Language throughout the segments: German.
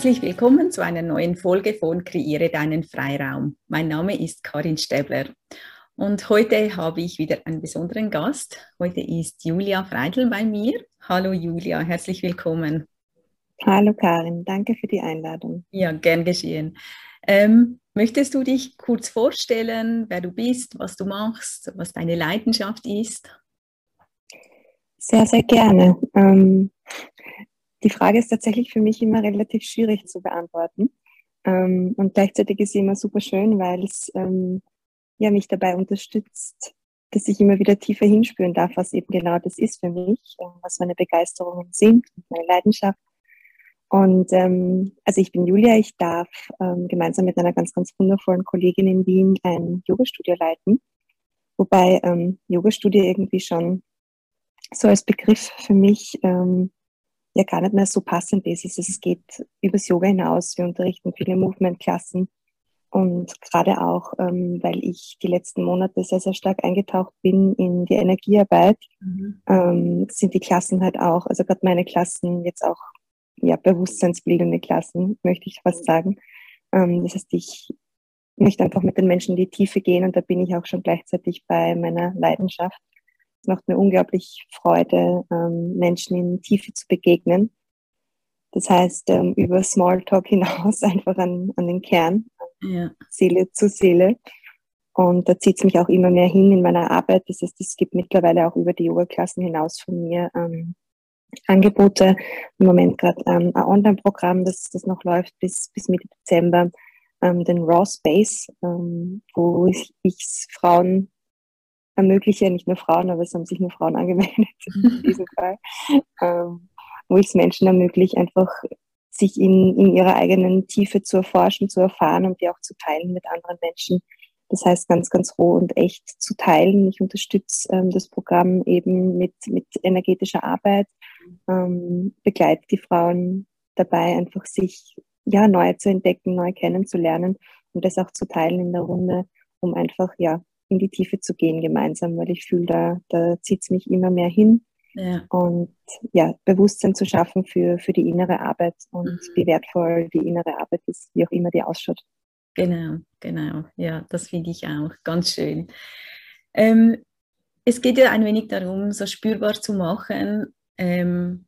Herzlich willkommen zu einer neuen Folge von Kreiere deinen Freiraum. Mein Name ist Karin Stäbler und heute habe ich wieder einen besonderen Gast. Heute ist Julia Freidl bei mir. Hallo Julia, herzlich willkommen. Hallo Karin, danke für die Einladung. Ja, gern geschehen. Ähm, möchtest du dich kurz vorstellen, wer du bist, was du machst, was deine Leidenschaft ist? Sehr, sehr gerne. Ähm, die Frage ist tatsächlich für mich immer relativ schwierig zu beantworten. Ähm, und gleichzeitig ist sie immer super schön, weil es ähm, ja, mich dabei unterstützt, dass ich immer wieder tiefer hinspüren darf, was eben genau das ist für mich, was meine Begeisterungen sind, meine Leidenschaft. Und ähm, also ich bin Julia, ich darf ähm, gemeinsam mit einer ganz, ganz wundervollen Kollegin in Wien ein Yoga-Studio leiten. Wobei ähm, Yoga-Studio irgendwie schon so als Begriff für mich ähm, ja gar nicht mehr so passend ist. Es geht übers Yoga hinaus. Wir unterrichten viele Movement-Klassen. Und gerade auch, ähm, weil ich die letzten Monate sehr, sehr stark eingetaucht bin in die Energiearbeit, mhm. ähm, sind die Klassen halt auch, also gerade meine Klassen jetzt auch ja, bewusstseinsbildende Klassen, möchte ich fast sagen. Ähm, das heißt, ich möchte einfach mit den Menschen in die Tiefe gehen und da bin ich auch schon gleichzeitig bei meiner Leidenschaft. Es macht mir unglaublich Freude, ähm, Menschen in Tiefe zu begegnen. Das heißt, ähm, über Smalltalk hinaus einfach an, an den Kern, ja. Seele zu Seele. Und da zieht es mich auch immer mehr hin in meiner Arbeit. Das heißt, es gibt mittlerweile auch über die Yoga-Klassen hinaus von mir ähm, Angebote. Im Moment gerade ähm, ein Online-Programm, das, das noch läuft bis, bis Mitte Dezember, ähm, den Raw Space, ähm, wo ich es Frauen ermögliche, nicht nur Frauen, aber es haben sich nur Frauen angemeldet in diesem Fall, ähm, wo ich es Menschen ermögliche, einfach sich in, in ihrer eigenen Tiefe zu erforschen, zu erfahren und die auch zu teilen mit anderen Menschen. Das heißt, ganz, ganz roh und echt zu teilen. Ich unterstütze ähm, das Programm eben mit, mit energetischer Arbeit, ähm, begleite die Frauen dabei, einfach sich ja, neu zu entdecken, neu kennenzulernen und das auch zu teilen in der Runde, um einfach ja, in die Tiefe zu gehen gemeinsam, weil ich fühle, da, da zieht es mich immer mehr hin. Ja. Und ja, Bewusstsein zu schaffen für, für die innere Arbeit und mhm. wie wertvoll die innere Arbeit ist, wie auch immer die ausschaut. Genau, genau. Ja, das finde ich auch ganz schön. Ähm, es geht ja ein wenig darum, so spürbar zu machen. Ähm,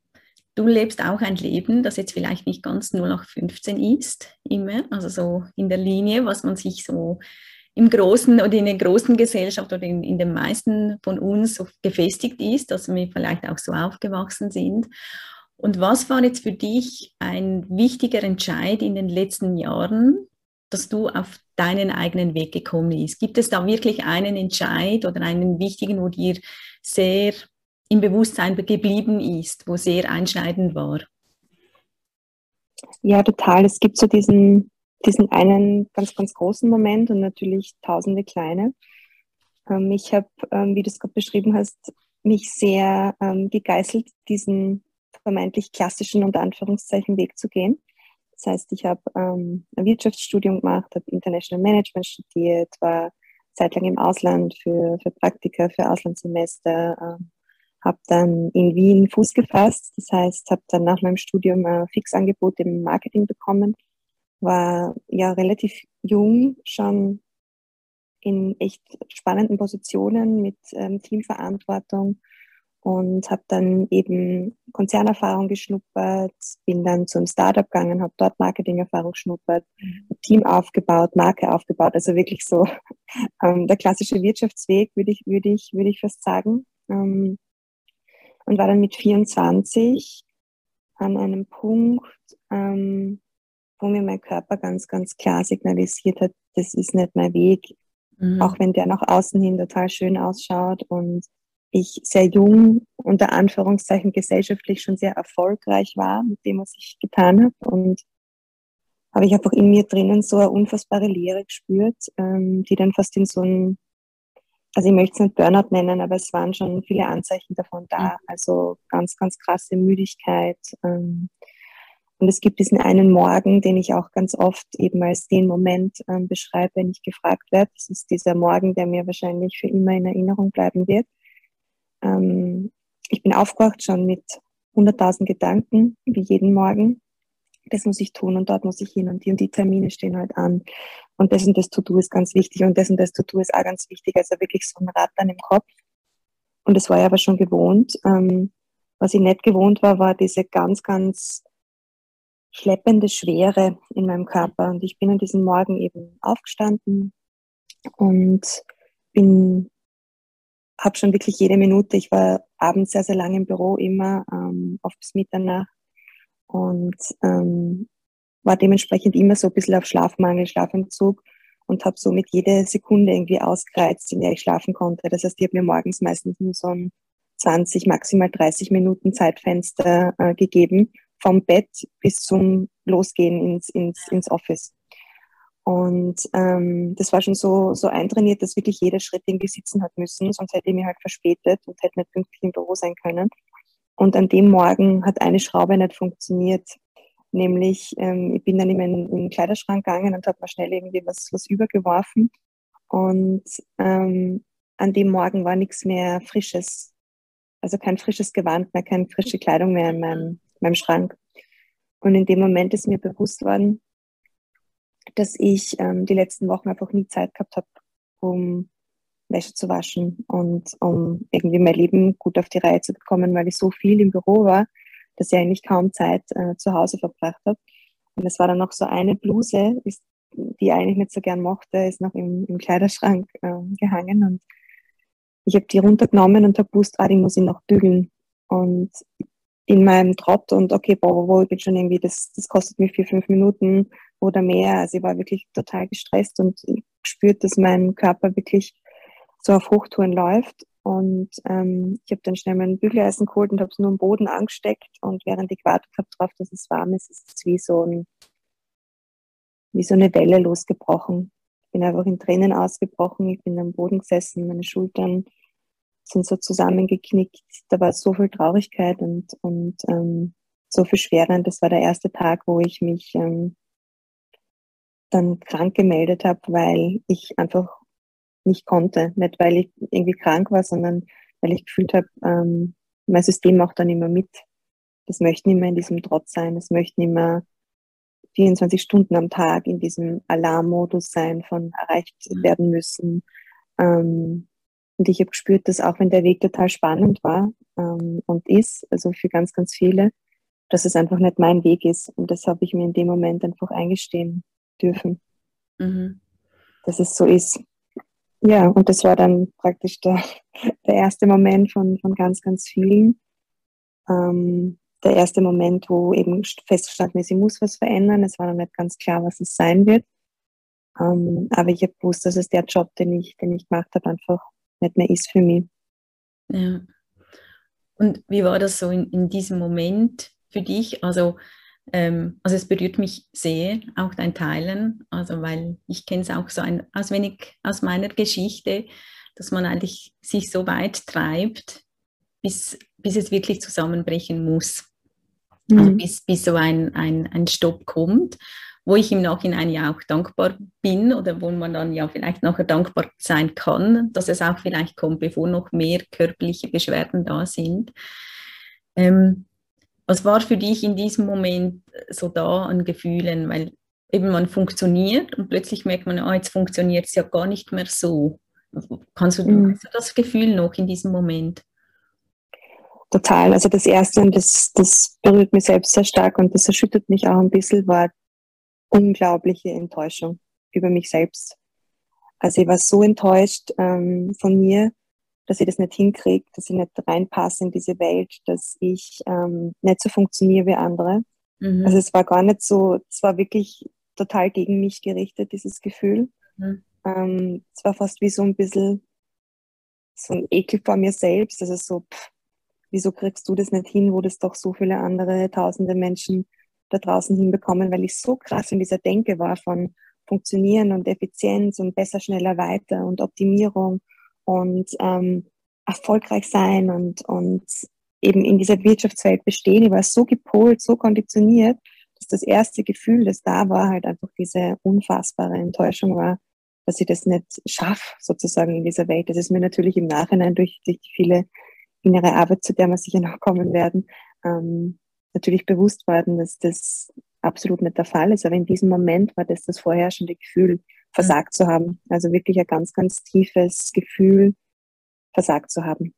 du lebst auch ein Leben, das jetzt vielleicht nicht ganz nur nach 15 ist, immer, also so in der Linie, was man sich so im Großen oder in der großen Gesellschaft oder in, in den meisten von uns so gefestigt ist, dass wir vielleicht auch so aufgewachsen sind. Und was war jetzt für dich ein wichtiger Entscheid in den letzten Jahren, dass du auf deinen eigenen Weg gekommen bist? Gibt es da wirklich einen Entscheid oder einen wichtigen, wo dir sehr im Bewusstsein geblieben ist, wo sehr einschneidend war? Ja, total. Es gibt so diesen diesen einen ganz, ganz großen Moment und natürlich tausende kleine. Ähm, ich habe, ähm, wie du es gerade beschrieben hast, mich sehr ähm, gegeißelt, diesen vermeintlich klassischen und Anführungszeichen Weg zu gehen. Das heißt, ich habe ähm, ein Wirtschaftsstudium gemacht, habe International Management studiert, war zeitlang im Ausland für, für Praktika, für Auslandssemester, ähm, habe dann in Wien Fuß gefasst. Das heißt, habe dann nach meinem Studium ein Fixangebot im Marketing bekommen war ja relativ jung, schon in echt spannenden Positionen mit ähm, Teamverantwortung und habe dann eben Konzernerfahrung geschnuppert, bin dann zum Startup gegangen, habe dort Marketingerfahrung geschnuppert, mhm. Team aufgebaut, Marke aufgebaut, also wirklich so ähm, der klassische Wirtschaftsweg, würde ich, würde ich, würde ich fast sagen. Ähm, und war dann mit 24 an einem Punkt, ähm, wo mir mein Körper ganz, ganz klar signalisiert hat, das ist nicht mein Weg. Mhm. Auch wenn der nach außen hin total schön ausschaut und ich sehr jung, unter Anführungszeichen gesellschaftlich schon sehr erfolgreich war mit dem, was ich getan habe. Und habe ich einfach in mir drinnen so eine unfassbare Leere gespürt, ähm, die dann fast in so ein, also ich möchte es nicht Burnout nennen, aber es waren schon viele Anzeichen davon da. Mhm. Also ganz, ganz krasse Müdigkeit, ähm, und es gibt diesen einen Morgen, den ich auch ganz oft eben als den Moment ähm, beschreibe, wenn ich gefragt werde. Das ist dieser Morgen, der mir wahrscheinlich für immer in Erinnerung bleiben wird. Ähm, ich bin aufgewacht schon mit 100.000 Gedanken, wie jeden Morgen. das muss ich tun und dort muss ich hin und die und die Termine stehen halt an. Und das und das To-Do ist ganz wichtig und das und das To-Do ist auch ganz wichtig. Also wirklich so ein dann im Kopf. Und das war ich aber schon gewohnt. Ähm, was ich nicht gewohnt war, war diese ganz, ganz schleppende Schwere in meinem Körper. Und ich bin an diesem Morgen eben aufgestanden und bin, habe schon wirklich jede Minute, ich war abends sehr, sehr lange im Büro, immer ähm, oft bis Mitternacht und ähm, war dementsprechend immer so ein bisschen auf Schlafmangel, Schlafentzug und habe somit jede Sekunde irgendwie ausgereizt, in der ich schlafen konnte. Das heißt, ich habe mir morgens meistens nur so ein 20, maximal 30 Minuten Zeitfenster äh, gegeben, vom Bett bis zum Losgehen ins, ins, ins Office. Und ähm, das war schon so, so eintrainiert, dass wirklich jeder Schritt irgendwie sitzen hat müssen, sonst hätte ich mich halt verspätet und hätte nicht pünktlich im Büro sein können. Und an dem Morgen hat eine Schraube nicht funktioniert. Nämlich, ähm, ich bin dann in meinen, Kleiderschrank gegangen und habe mal schnell irgendwie was, was übergeworfen. Und ähm, an dem Morgen war nichts mehr Frisches. Also kein frisches Gewand mehr, keine frische Kleidung mehr in meinem, meinem Schrank. Und in dem Moment ist mir bewusst worden, dass ich ähm, die letzten Wochen einfach nie Zeit gehabt habe, um Wäsche zu waschen und um irgendwie mein Leben gut auf die Reihe zu bekommen, weil ich so viel im Büro war, dass ich eigentlich kaum Zeit äh, zu Hause verbracht habe. Und es war dann noch so eine Bluse, ist, die ich eigentlich nicht so gern mochte, ist noch im, im Kleiderschrank äh, gehangen und ich habe die runtergenommen und habe gewusst, ah, die muss ich noch bügeln. Und in meinem Trott und okay, boah, wo, ich bin schon irgendwie, das, das kostet mich vier, fünf Minuten oder mehr. Also ich war wirklich total gestresst und gespürt, dass mein Körper wirklich so auf Hochtouren läuft. Und ähm, ich habe dann schnell mein Bügeleisen geholt und habe es nur am Boden angesteckt. Und während ich gewartet habe darauf, dass es warm ist, ist es wie so, ein, wie so eine Welle losgebrochen. Ich bin einfach in Tränen ausgebrochen. Ich bin am Boden gesessen, meine Schultern sind so zusammengeknickt. Da war so viel Traurigkeit und, und ähm, so viel Schwere. Und das war der erste Tag, wo ich mich ähm, dann krank gemeldet habe, weil ich einfach nicht konnte. Nicht, weil ich irgendwie krank war, sondern weil ich gefühlt habe, ähm, mein System macht dann immer mit. Das möchte nicht mehr in diesem Trotz sein. Das möchte nicht mehr 24 Stunden am Tag in diesem Alarmmodus sein von erreicht werden müssen. Ähm, und ich habe gespürt, dass auch wenn der Weg total spannend war ähm, und ist, also für ganz, ganz viele, dass es einfach nicht mein Weg ist. Und das habe ich mir in dem Moment einfach eingestehen dürfen, mhm. dass es so ist. Ja, und das war dann praktisch der, der erste Moment von, von ganz, ganz vielen. Ähm, der erste Moment, wo eben festgestanden ist, ich muss was verändern. Es war noch nicht ganz klar, was es sein wird. Ähm, aber ich habe gewusst, dass es der Job, den ich, den ich gemacht habe, einfach nicht mehr ist für mich. Ja. Und wie war das so in, in diesem Moment für dich? Also ähm, also es berührt mich sehr, auch dein Teilen, also weil ich kenne es auch so ein wenig aus meiner Geschichte, dass man eigentlich sich so weit treibt, bis, bis es wirklich zusammenbrechen muss. Also mhm. Also bis, bis so ein, ein, ein Stopp kommt, wo ich im Nachhinein ja auch dankbar bin oder wo man dann ja vielleicht nachher dankbar sein kann, dass es auch vielleicht kommt, bevor noch mehr körperliche Beschwerden da sind. Ähm, was war für dich in diesem Moment so da an Gefühlen? Weil eben man funktioniert und plötzlich merkt man, ah, jetzt funktioniert es ja gar nicht mehr so. Kannst du, mhm. hast du das Gefühl noch in diesem Moment? Total. Also das Erste, und das, das berührt mich selbst sehr stark und das erschüttert mich auch ein bisschen, war unglaubliche Enttäuschung über mich selbst. Also ich war so enttäuscht ähm, von mir, dass ich das nicht hinkriege, dass ich nicht reinpasse in diese Welt, dass ich ähm, nicht so funktioniere wie andere. Mhm. Also es war gar nicht so, es war wirklich total gegen mich gerichtet, dieses Gefühl. Mhm. Ähm, es war fast wie so ein bisschen so ein Ekel vor mir selbst. Also so, pff, wieso kriegst du das nicht hin, wo das doch so viele andere tausende Menschen da draußen hinbekommen, weil ich so krass in dieser Denke war von Funktionieren und Effizienz und besser, schneller, weiter und Optimierung und ähm, erfolgreich sein und, und eben in dieser Wirtschaftswelt bestehen. Ich war so gepolt, so konditioniert, dass das erste Gefühl, das da war, halt einfach diese unfassbare Enttäuschung war, dass ich das nicht schaffe, sozusagen in dieser Welt. Das ist mir natürlich im Nachhinein durch, durch viele innere Arbeit, zu der wir sicher noch kommen werden, ähm, natürlich bewusst worden, dass das absolut nicht der Fall ist. Aber in diesem Moment war das das vorherrschende Gefühl, versagt zu haben. Also wirklich ein ganz, ganz tiefes Gefühl, versagt zu haben.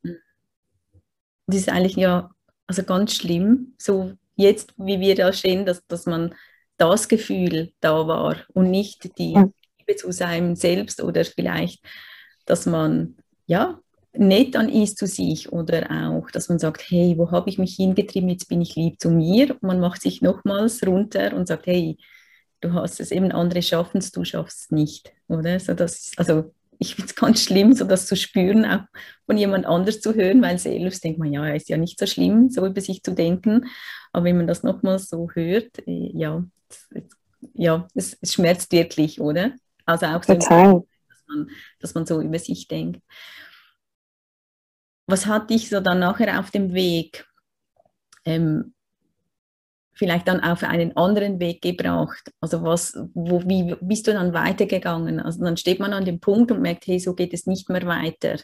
Das ist eigentlich ja also ganz schlimm, so jetzt, wie wir da stehen, dass, dass man das Gefühl da war und nicht die Liebe zu seinem Selbst oder vielleicht, dass man ja nett dann ist zu sich oder auch, dass man sagt, hey, wo habe ich mich hingetrieben, jetzt bin ich lieb zu mir. Man macht sich nochmals runter und sagt, hey, du hast es eben, andere schaffen es, du schaffst es nicht, oder? So das, also ich finde es ganz schlimm, so das zu spüren, auch von jemand anders zu hören, weil selbst denkt man, ja, ist ja nicht so schlimm, so über sich zu denken. Aber wenn man das nochmals so hört, äh, ja, ja, es, es, schmerzt wirklich, oder? Also auch so, dass man, dass man so über sich denkt. Was hat dich so dann nachher auf dem Weg ähm, vielleicht dann auf einen anderen Weg gebracht? Also was, wo, wie bist du dann weitergegangen? Also dann steht man an dem Punkt und merkt, hey, so geht es nicht mehr weiter.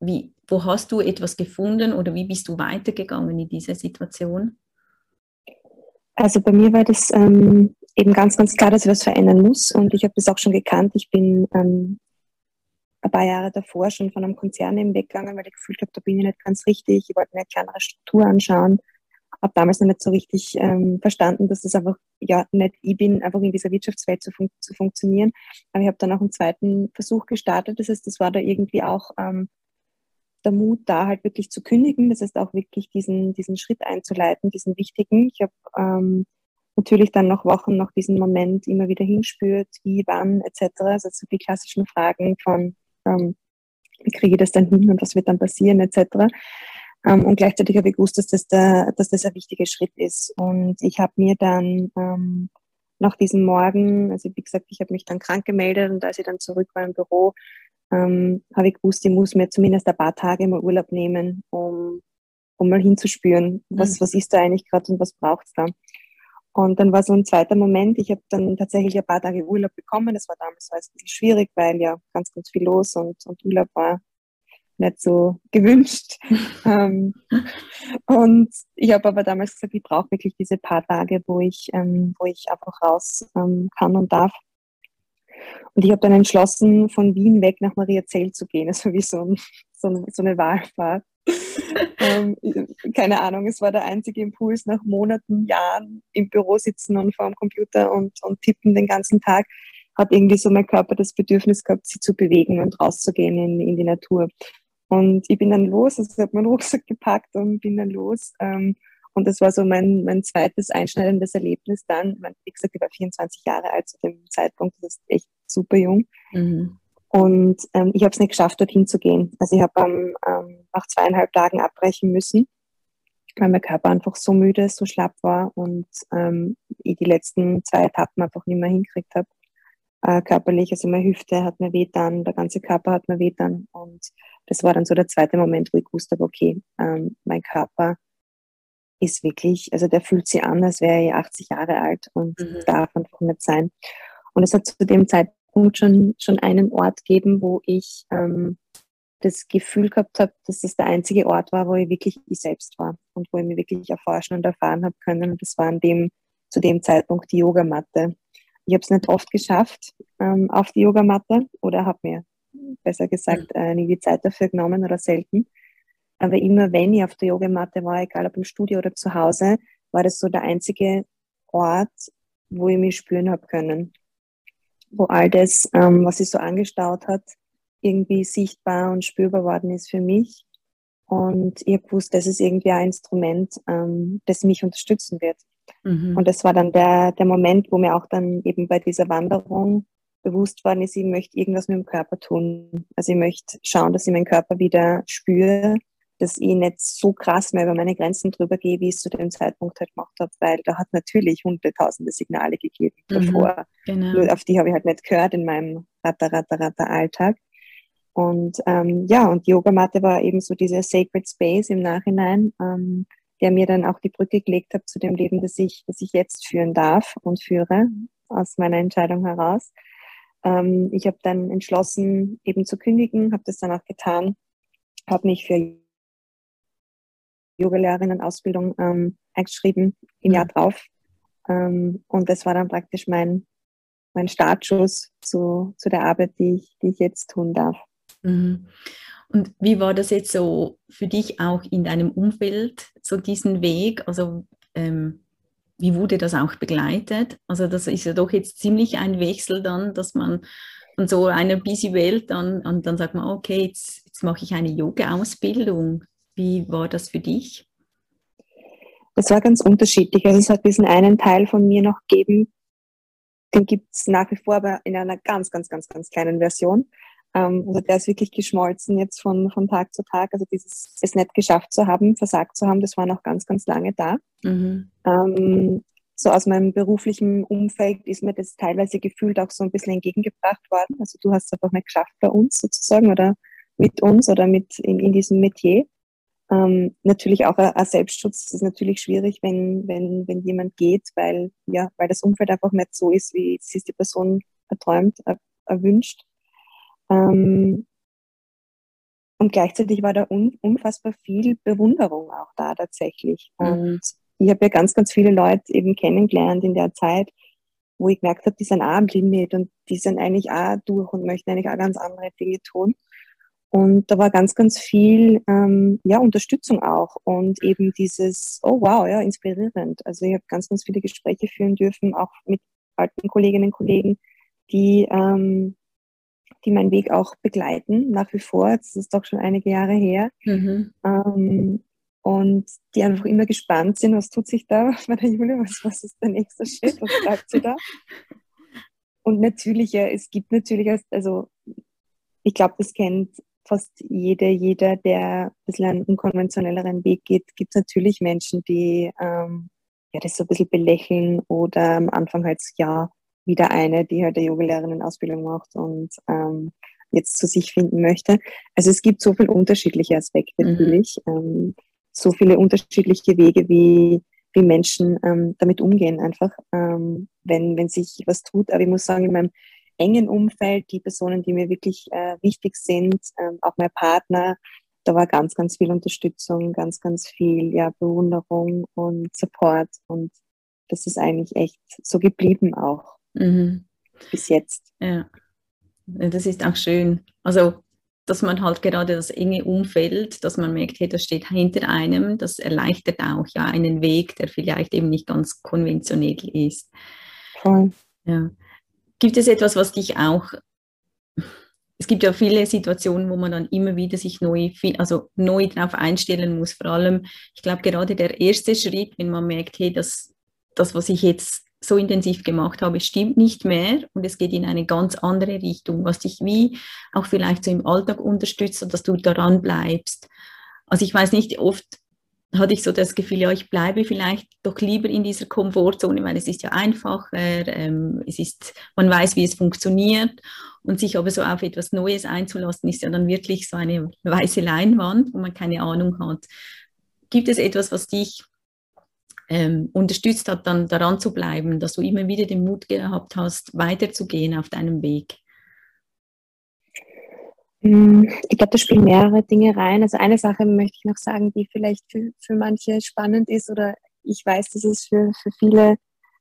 Wie, wo hast du etwas gefunden oder wie bist du weitergegangen in dieser Situation? Also bei mir war das ähm, eben ganz, ganz klar, dass ich was verändern muss und ich habe das auch schon gekannt. Ich bin ähm, ein paar Jahre davor schon von einem Konzern eben weggegangen, weil ich gefühlt habe, da bin ich nicht ganz richtig. Ich wollte mir eine kleinere Struktur anschauen habe damals noch nicht so richtig ähm, verstanden, dass das einfach ja nicht ich bin, einfach in dieser Wirtschaftswelt zu, fun zu funktionieren. Aber ich habe dann auch einen zweiten Versuch gestartet. Das heißt, das war da irgendwie auch ähm, der Mut, da halt wirklich zu kündigen. Das heißt auch wirklich diesen, diesen Schritt einzuleiten, diesen wichtigen. Ich habe ähm, natürlich dann noch Wochen nach diesem Moment immer wieder hinspürt, wie, wann etc. Also so die klassischen Fragen von ähm, wie kriege ich das dann hin und was wird dann passieren etc. Ähm, und gleichzeitig habe ich gewusst, dass das, der, dass das ein wichtiger Schritt ist. Und ich habe mir dann ähm, nach diesem Morgen, also wie gesagt, ich habe mich dann krank gemeldet und als ich dann zurück war im Büro, ähm, habe ich gewusst, ich muss mir zumindest ein paar Tage mal Urlaub nehmen, um, um mal hinzuspüren, was, mhm. was ist da eigentlich gerade und was braucht es da. Und dann war so ein zweiter Moment, ich habe dann tatsächlich ein paar Tage Urlaub bekommen. Das war damals war es ein bisschen schwierig, weil ja ganz, ganz viel los und, und Urlaub war nicht so gewünscht. ähm, und ich habe aber damals gesagt, ich brauche wirklich diese paar Tage, wo ich, ähm, wo ich einfach raus ähm, kann und darf. Und ich habe dann entschlossen, von Wien weg nach Mariazell zu gehen. Das war wie so, ein, so, so eine Wahlfahrt. Ähm, keine Ahnung, es war der einzige Impuls nach Monaten, Jahren im Büro sitzen und vor dem Computer und, und tippen den ganzen Tag, hat irgendwie so mein Körper das Bedürfnis gehabt, sich zu bewegen und rauszugehen in, in die Natur. Und ich bin dann los, also ich habe meinen Rucksack gepackt und bin dann los. Ähm, und das war so mein, mein zweites einschneidendes Erlebnis dann. Wie gesagt, ich war 24 Jahre alt zu dem Zeitpunkt, das ist echt super jung. Mhm. Und ähm, ich habe es nicht geschafft, dorthin zu gehen. Also ich habe ähm, ähm, nach zweieinhalb Tagen abbrechen müssen, weil mein Körper einfach so müde, so schlapp war und ähm, ich die letzten zwei Etappen einfach nicht mehr hinkriegt habe. Äh, körperlich, also meine Hüfte hat mir wehtan, der ganze Körper hat mir wehtan und das war dann so der zweite Moment, wo ich wusste, okay, ähm, mein Körper ist wirklich, also der fühlt sich an, als wäre er 80 Jahre alt und mhm. darf einfach nicht sein. Und es hat zu dem Zeitpunkt schon, schon einen Ort gegeben, wo ich ähm, das Gefühl gehabt habe, dass das der einzige Ort war, wo ich wirklich ich selbst war und wo ich mich wirklich erforschen und erfahren habe können. Und das war an dem, zu dem Zeitpunkt die Yogamatte. Ich habe es nicht oft geschafft ähm, auf die Yogamatte oder habe mir besser gesagt, äh, nie die Zeit dafür genommen oder selten. Aber immer wenn ich auf der Yogamatte war, egal ob im Studio oder zu Hause, war das so der einzige Ort, wo ich mich spüren habe können. Wo all das, ähm, was sich so angestaut hat, irgendwie sichtbar und spürbar worden ist für mich. Und ich habe gewusst, das ist irgendwie ein Instrument, ähm, das mich unterstützen wird. Mhm. Und das war dann der, der Moment, wo mir auch dann eben bei dieser Wanderung bewusst worden ist, ich möchte irgendwas mit dem Körper tun. Also ich möchte schauen, dass ich meinen Körper wieder spüre, dass ich nicht so krass mehr über meine Grenzen drüber gehe, wie ich es zu dem Zeitpunkt halt gemacht habe, weil da hat natürlich hunderttausende Signale gegeben mhm, davor. Genau. Nur auf die habe ich halt nicht gehört in meinem ratter, ratter, ratter Alltag. Und ähm, ja, und die Yogamatte war eben so dieser Sacred Space im Nachhinein, ähm, der mir dann auch die Brücke gelegt hat zu dem Leben, das ich, das ich jetzt führen darf und führe, aus meiner Entscheidung heraus. Ähm, ich habe dann entschlossen, eben zu kündigen, habe das dann auch getan, habe mich für Yogalehrerinnen-Ausbildung ähm, eingeschrieben im Jahr drauf Ähm, und das war dann praktisch mein, mein Startschuss zu, zu der Arbeit, die ich, die ich jetzt tun darf. Mhm. Und wie war das jetzt so für dich auch in deinem Umfeld, so diesen Weg? Also ähm, wie wurde das auch begleitet? Also das ist ja doch jetzt ziemlich ein Wechsel dann, dass man von so einer busy Welt dann, und dann sagt man, okay, jetzt, jetzt mache ich eine Yoga-Ausbildung. Wie war das für dich? Das war ganz unterschiedlich. Also es hat diesen einen Teil von mir noch gegeben, den gibt es nach wie vor, aber in einer ganz, ganz, ganz, ganz kleinen Version. Ähm, also der ist wirklich geschmolzen jetzt von, von Tag zu Tag. Also dieses es nicht geschafft zu haben, versagt zu haben, das war noch ganz, ganz lange da. Mhm. Ähm, so aus meinem beruflichen Umfeld ist mir das teilweise gefühlt auch so ein bisschen entgegengebracht worden. Also du hast es einfach nicht geschafft bei uns sozusagen oder mit uns oder mit in, in diesem Metier. Ähm, natürlich auch ein, Selbstschutz ist natürlich schwierig, wenn, wenn, wenn jemand geht, weil, ja, weil das Umfeld einfach nicht so ist, wie es die Person erträumt, er, erwünscht. Ähm, und gleichzeitig war da un, unfassbar viel Bewunderung auch da tatsächlich. Mhm. Und ich habe ja ganz, ganz viele Leute eben kennengelernt in der Zeit, wo ich gemerkt habe, die sind auch am Limit und die sind eigentlich auch durch und möchten eigentlich auch ganz andere Dinge tun. Und da war ganz, ganz viel ähm, ja, Unterstützung auch und eben dieses, oh wow, ja, inspirierend. Also ich habe ganz, ganz viele Gespräche führen dürfen, auch mit alten Kolleginnen und Kollegen, die ähm, die meinen Weg auch begleiten, nach wie vor. Das ist doch schon einige Jahre her. Mhm. Ähm, und die einfach immer gespannt sind, was tut sich da bei der Julia, was, was ist der nächste Schritt, was sagt sie da? Und natürlich, ja, es gibt natürlich, also ich glaube, das kennt fast jeder, jeder, der ein bisschen einen unkonventionelleren Weg geht, gibt es natürlich Menschen, die ähm, ja, das so ein bisschen belächeln oder am Anfang halt, ja, wieder eine, die halt eine Yogalehrerin-Ausbildung macht und ähm, jetzt zu sich finden möchte. Also es gibt so viele unterschiedliche Aspekte mhm. natürlich, ähm, so viele unterschiedliche Wege, wie, wie Menschen ähm, damit umgehen, einfach, ähm, wenn, wenn sich was tut. Aber ich muss sagen, in meinem engen Umfeld, die Personen, die mir wirklich äh, wichtig sind, ähm, auch mein Partner, da war ganz, ganz viel Unterstützung, ganz, ganz viel ja, Bewunderung und Support. Und das ist eigentlich echt so geblieben auch. Mhm. Bis jetzt. Ja. Das ist auch schön. Also, dass man halt gerade das enge Umfeld, dass man merkt, hey, das steht hinter einem, das erleichtert auch ja einen Weg, der vielleicht eben nicht ganz konventionell ist. Voll. Ja. Gibt es etwas, was dich auch es gibt ja viele Situationen, wo man dann immer wieder sich neu, also neu darauf einstellen muss. Vor allem, ich glaube, gerade der erste Schritt, wenn man merkt, hey, das, das, was ich jetzt so intensiv gemacht habe, stimmt nicht mehr und es geht in eine ganz andere Richtung, was dich wie auch vielleicht so im Alltag unterstützt, dass du daran bleibst. Also ich weiß nicht, oft hatte ich so das Gefühl, ja, ich bleibe vielleicht doch lieber in dieser Komfortzone, weil es ist ja einfacher, ähm, es ist, man weiß, wie es funktioniert und sich aber so auf etwas Neues einzulassen, ist ja dann wirklich so eine weiße Leinwand, wo man keine Ahnung hat. Gibt es etwas, was dich ähm, unterstützt hat, dann daran zu bleiben, dass du immer wieder den Mut gehabt hast, weiterzugehen auf deinem Weg? Hm, ich glaube, da spielen mehrere Dinge rein. Also eine Sache möchte ich noch sagen, die vielleicht für, für manche spannend ist oder ich weiß, dass es für, für viele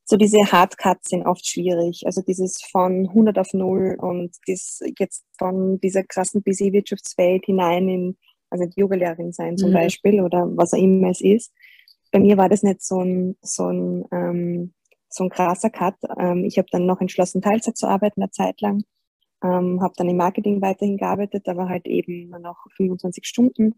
so diese Hardcuts sind oft schwierig. Also dieses von 100 auf 0 und das jetzt von dieser krassen busy Wirtschaftswelt hinein in, also Yoga-Lehrerin sein zum mhm. Beispiel oder was auch immer es ist bei mir war das nicht so ein, so ein, ähm, so ein krasser Cut. Ähm, ich habe dann noch entschlossen, Teilzeit zu arbeiten, eine Zeit lang. Ähm, habe dann im Marketing weiterhin gearbeitet, aber halt eben noch 25 Stunden.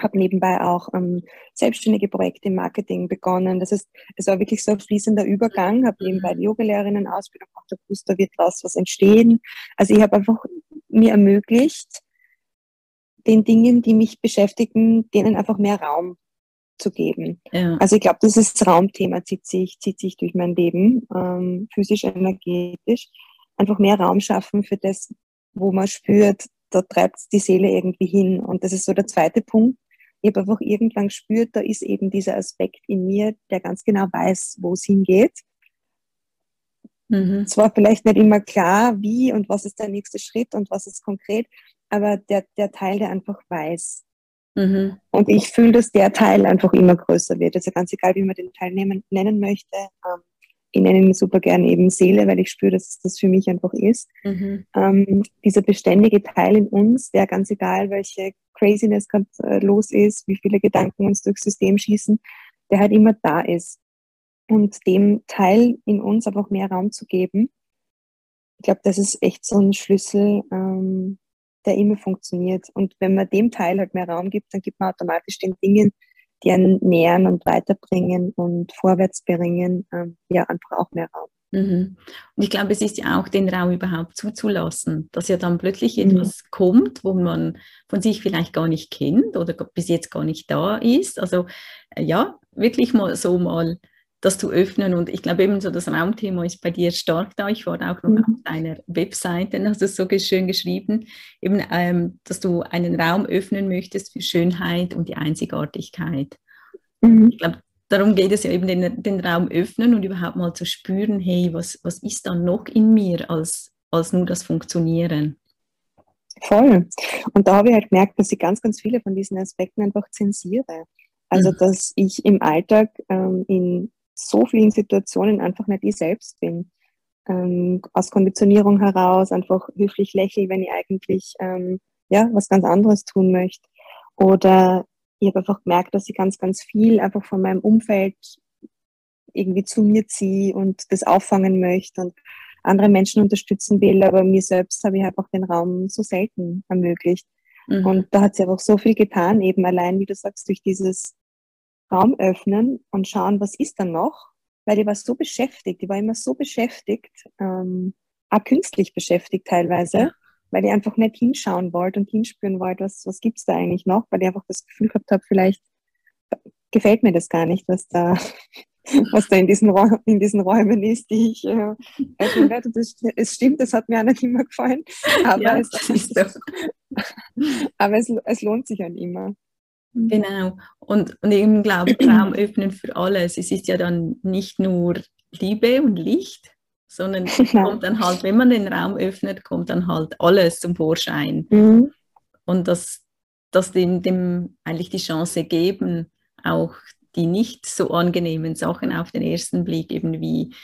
Habe nebenbei auch ähm, selbstständige Projekte im Marketing begonnen. Das heißt, es war wirklich so ein fließender Übergang. Habe nebenbei die Yogalehrerinnen Ausbildung gemacht, da wird daraus was entstehen. Also ich habe einfach mir ermöglicht, den Dingen, die mich beschäftigen, denen einfach mehr Raum zu geben. Ja. Also ich glaube, dieses Raumthema zieht sich, zieht sich durch mein Leben, ähm, physisch, energetisch. Einfach mehr Raum schaffen für das, wo man spürt, da treibt die Seele irgendwie hin. Und das ist so der zweite Punkt. Ich habe einfach irgendwann gespürt, da ist eben dieser Aspekt in mir, der ganz genau weiß, wo es hingeht. Mhm. Es war vielleicht nicht immer klar, wie und was ist der nächste Schritt und was ist konkret, aber der, der Teil, der einfach weiß, Mhm. Und ich fühle, dass der Teil einfach immer größer wird. Also ganz egal, wie man den Teil nehmen, nennen möchte. Ähm, ich nenne ihn super gerne eben Seele, weil ich spüre, dass das für mich einfach ist. Mhm. Ähm, dieser beständige Teil in uns, der ganz egal, welche Craziness gerade äh, los ist, wie viele Gedanken uns durchs System schießen, der halt immer da ist. Und dem Teil in uns einfach mehr Raum zu geben, ich glaube, das ist echt so ein Schlüssel, ähm, der immer funktioniert. Und wenn man dem Teil halt mehr Raum gibt, dann gibt man automatisch den Dingen, die einen nähern und weiterbringen und vorwärts bringen, ähm, ja, einfach auch mehr Raum. Mhm. Und ich glaube, es ist ja auch den Raum überhaupt zuzulassen, dass ja dann plötzlich mhm. etwas kommt, wo man von sich vielleicht gar nicht kennt oder bis jetzt gar nicht da ist. Also äh, ja, wirklich mal so mal das zu öffnen. Und ich glaube eben so das Raumthema ist bei dir stark da. Ich war auch noch mhm. auf deiner Webseite, hast du es so schön geschrieben, eben, ähm, dass du einen Raum öffnen möchtest für Schönheit und die Einzigartigkeit. Mhm. Ich glaube, darum geht es ja eben, den, den Raum öffnen und überhaupt mal zu spüren, hey, was, was ist da noch in mir als, als nur das Funktionieren? Voll. Und da habe ich halt gemerkt, dass ich ganz, ganz viele von diesen Aspekten einfach zensiere. Also, mhm. dass ich im Alltag ähm, in so vielen Situationen einfach nicht ich selbst bin. Ähm, aus Konditionierung heraus einfach höflich lächle, wenn ich eigentlich ähm, ja, was ganz anderes tun möchte. Oder ich habe einfach gemerkt, dass ich ganz, ganz viel einfach von meinem Umfeld irgendwie zu mir ziehe und das auffangen möchte und andere Menschen unterstützen will, aber mir selbst habe ich einfach den Raum so selten ermöglicht. Mhm. Und da hat sie einfach so viel getan, eben allein, wie du sagst, durch dieses Raum öffnen und schauen, was ist da noch, weil ich war so beschäftigt, ich war immer so beschäftigt, ähm, auch künstlich beschäftigt teilweise, weil ich einfach nicht hinschauen wollte und hinspüren wollte, was, was gibt es da eigentlich noch, weil ich einfach das Gefühl gehabt habe, vielleicht gefällt mir das gar nicht, was da, was da in diesen, in diesen Räumen ist, die ich äh, werde. Das, es stimmt, das hat mir auch nicht immer gefallen, aber, ja, es, aber es, es lohnt sich halt immer. Mhm. Genau. Und, und eben glaube Raum öffnen für alles. Es ist ja dann nicht nur Liebe und Licht, sondern kommt dann halt, wenn man den Raum öffnet, kommt dann halt alles zum Vorschein. Mhm. Und das, das dem, dem eigentlich die Chance geben, auch die nicht so angenehmen Sachen auf den ersten Blick, eben wie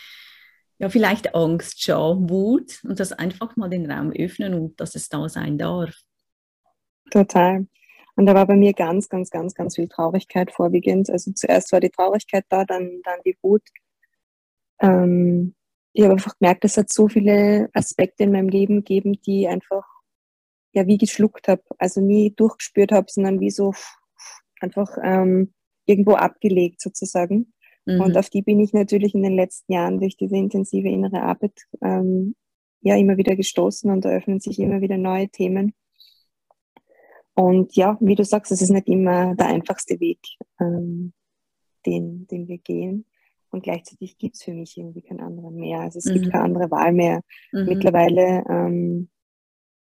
ja, vielleicht Angst, Scham, Wut und das einfach mal den Raum öffnen und dass es da sein darf. Total. Und da war bei mir ganz, ganz, ganz, ganz viel Traurigkeit vorwiegend. Also zuerst war die Traurigkeit da, dann, dann die Wut. Ähm, ich habe einfach gemerkt, es hat so viele Aspekte in meinem Leben gegeben, die einfach ja wie geschluckt habe. Also nie durchgespürt habe, sondern wie so einfach ähm, irgendwo abgelegt sozusagen. Mhm. Und auf die bin ich natürlich in den letzten Jahren durch diese intensive innere Arbeit ähm, ja immer wieder gestoßen und da öffnen sich immer wieder neue Themen. Und ja, wie du sagst, es ist nicht immer der einfachste Weg, ähm, den, den wir gehen. Und gleichzeitig gibt es für mich irgendwie keinen anderen mehr. Also es mhm. gibt keine andere Wahl mehr. Mhm. Mittlerweile ähm,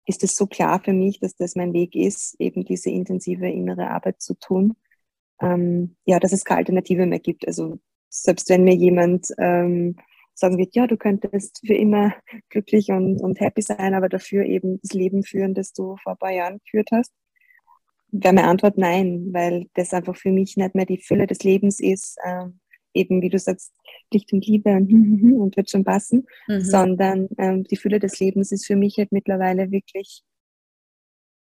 ist es so klar für mich, dass das mein Weg ist, eben diese intensive innere Arbeit zu tun. Ähm, ja, dass es keine Alternative mehr gibt. Also selbst wenn mir jemand ähm, sagen wird, ja, du könntest für immer glücklich und, und happy sein, aber dafür eben das Leben führen, das du vor ein paar Jahren geführt hast, wäre meine Antwort nein, weil das einfach für mich nicht mehr die Fülle des Lebens ist, ähm, eben wie du sagst, Licht und Liebe und, und wird schon passen, mhm. sondern ähm, die Fülle des Lebens ist für mich halt mittlerweile wirklich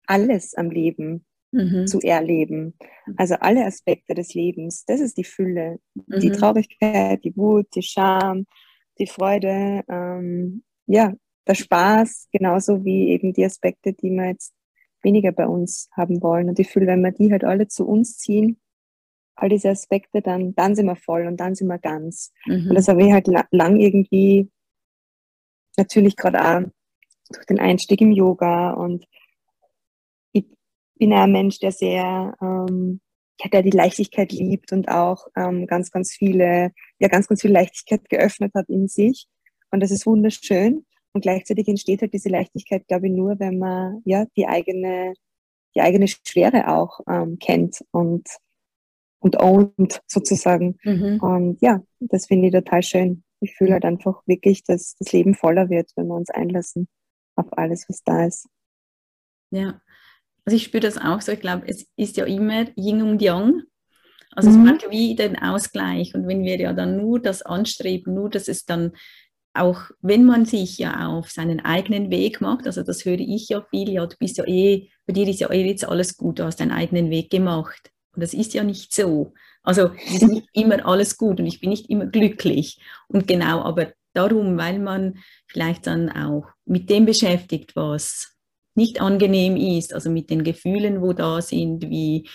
alles am Leben mhm. zu erleben. Also alle Aspekte des Lebens, das ist die Fülle. Mhm. Die Traurigkeit, die Wut, die Scham, die Freude, ähm, ja, der Spaß, genauso wie eben die Aspekte, die man jetzt weniger bei uns haben wollen. Und ich fühle, wenn wir die halt alle zu uns ziehen, all diese Aspekte, dann, dann sind wir voll und dann sind wir ganz. Mhm. Und das habe ich halt lang irgendwie, natürlich gerade auch durch den Einstieg im Yoga und ich bin auch ein Mensch, der sehr, ähm, ja, der die Leichtigkeit liebt und auch ähm, ganz, ganz viele, ja, ganz, ganz viel Leichtigkeit geöffnet hat in sich. Und das ist wunderschön. Und gleichzeitig entsteht halt diese Leichtigkeit, glaube ich, nur, wenn man ja die eigene, die eigene Schwere auch ähm, kennt und, und ownt sozusagen. Mhm. Und ja, das finde ich total schön. Ich fühle halt einfach wirklich, dass das Leben voller wird, wenn wir uns einlassen auf alles, was da ist. Ja, also ich spüre das auch so. Ich glaube, es ist ja immer Yin und Yang. Also mhm. es braucht wie den Ausgleich. Und wenn wir ja dann nur das anstreben, nur dass es dann auch, wenn man sich ja auf seinen eigenen Weg macht, also das höre ich ja viel, ja, du bist ja eh, bei dir ist ja eh jetzt alles gut, du hast deinen eigenen Weg gemacht. Und das ist ja nicht so. Also es ist nicht immer alles gut und ich bin nicht immer glücklich. Und genau, aber darum, weil man vielleicht dann auch mit dem beschäftigt, was nicht angenehm ist, also mit den Gefühlen, wo da sind, wie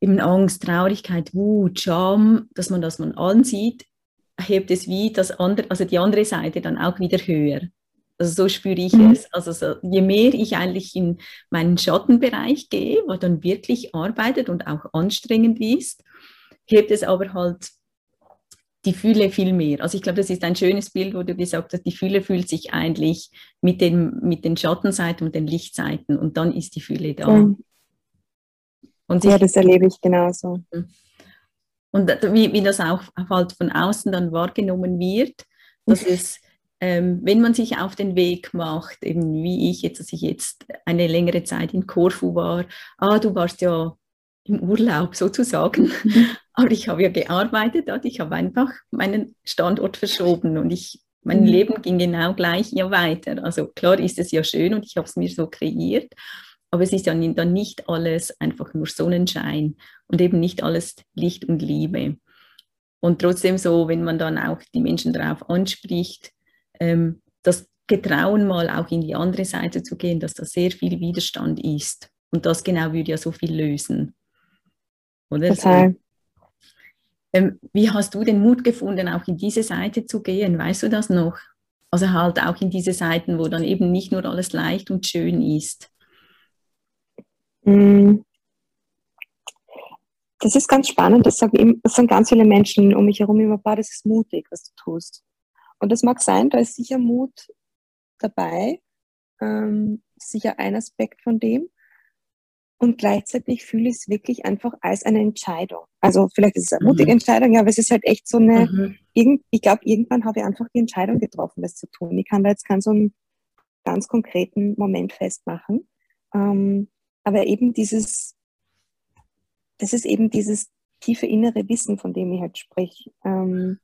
eben Angst, Traurigkeit, Wut, Scham, dass man das man ansieht, hebt es wie das andere, also die andere Seite dann auch wieder höher. Also so spüre ich mhm. es. Also so, je mehr ich eigentlich in meinen Schattenbereich gehe, wo dann wirklich arbeitet und auch anstrengend ist, hebt es aber halt die Fühle viel mehr. Also ich glaube, das ist ein schönes Bild, wo du gesagt hast, die Fühle fühlt sich eigentlich mit den, mit den Schattenseiten und den Lichtseiten und dann ist die Fühle da. Mhm. Und ja, das erlebe ich genauso. Mhm. Und wie, wie das auch halt von außen dann wahrgenommen wird, dass es, ähm, wenn man sich auf den Weg macht, eben wie ich jetzt, dass ich jetzt eine längere Zeit in Korfu war, ah, du warst ja im Urlaub sozusagen. Mhm. Aber ich habe ja gearbeitet dort, ich habe einfach meinen Standort verschoben und ich, mein mhm. Leben ging genau gleich ja weiter. Also klar ist es ja schön und ich habe es mir so kreiert, aber es ist ja dann nicht alles einfach nur Sonnenschein und eben nicht alles Licht und Liebe. Und trotzdem so, wenn man dann auch die Menschen darauf anspricht, ähm, das Getrauen mal auch in die andere Seite zu gehen, dass da sehr viel Widerstand ist. Und das genau würde ja so viel lösen. Oder? Total. Ähm, wie hast du den Mut gefunden, auch in diese Seite zu gehen? Weißt du das noch? Also halt auch in diese Seiten, wo dann eben nicht nur alles leicht und schön ist. Mm. Das ist ganz spannend. Das, sagen, das sagen ganz viele Menschen um mich herum immer, boah, das ist mutig, was du tust. Und das mag sein, da ist sicher Mut dabei, ähm, sicher ein Aspekt von dem. Und gleichzeitig fühle ich es wirklich einfach als eine Entscheidung. Also vielleicht ist es eine mutige mhm. Entscheidung, ja, aber es ist halt echt so eine, mhm. irgend, ich glaube, irgendwann habe ich einfach die Entscheidung getroffen, das zu tun. Ich kann da jetzt keinen so einen ganz konkreten Moment festmachen. Ähm, aber eben dieses, das ist eben dieses tiefe innere Wissen, von dem ich halt spreche. Ähm,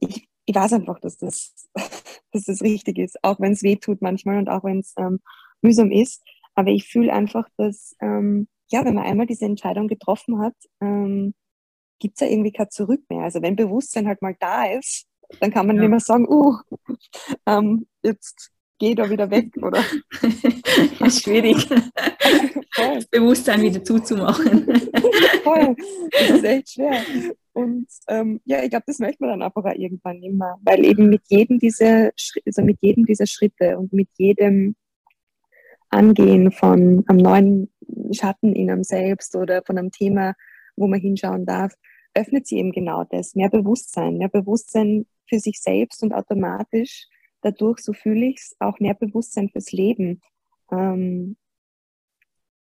ich, ich weiß einfach, dass das, dass das richtig ist, auch wenn es weh tut manchmal und auch wenn es ähm, mühsam ist. Aber ich fühle einfach, dass, ähm, ja, wenn man einmal diese Entscheidung getroffen hat, ähm, gibt es ja irgendwie kein Zurück mehr. Also wenn Bewusstsein halt mal da ist, dann kann man ja. nicht mehr sagen, uh, ähm, jetzt geh da wieder weg, oder? ja, schwierig. Das Bewusstsein wieder zuzumachen. Voll. Das ist echt schwer. Und ähm, ja, ich glaube, das möchte man dann einfach auch irgendwann immer, weil eben mit jedem dieser, also mit jedem dieser Schritte und mit jedem Angehen von einem neuen Schatten in einem selbst oder von einem Thema, wo man hinschauen darf, öffnet sie eben genau das, mehr Bewusstsein, mehr Bewusstsein für sich selbst und automatisch dadurch, so fühle ich es, auch mehr Bewusstsein fürs Leben. Ähm,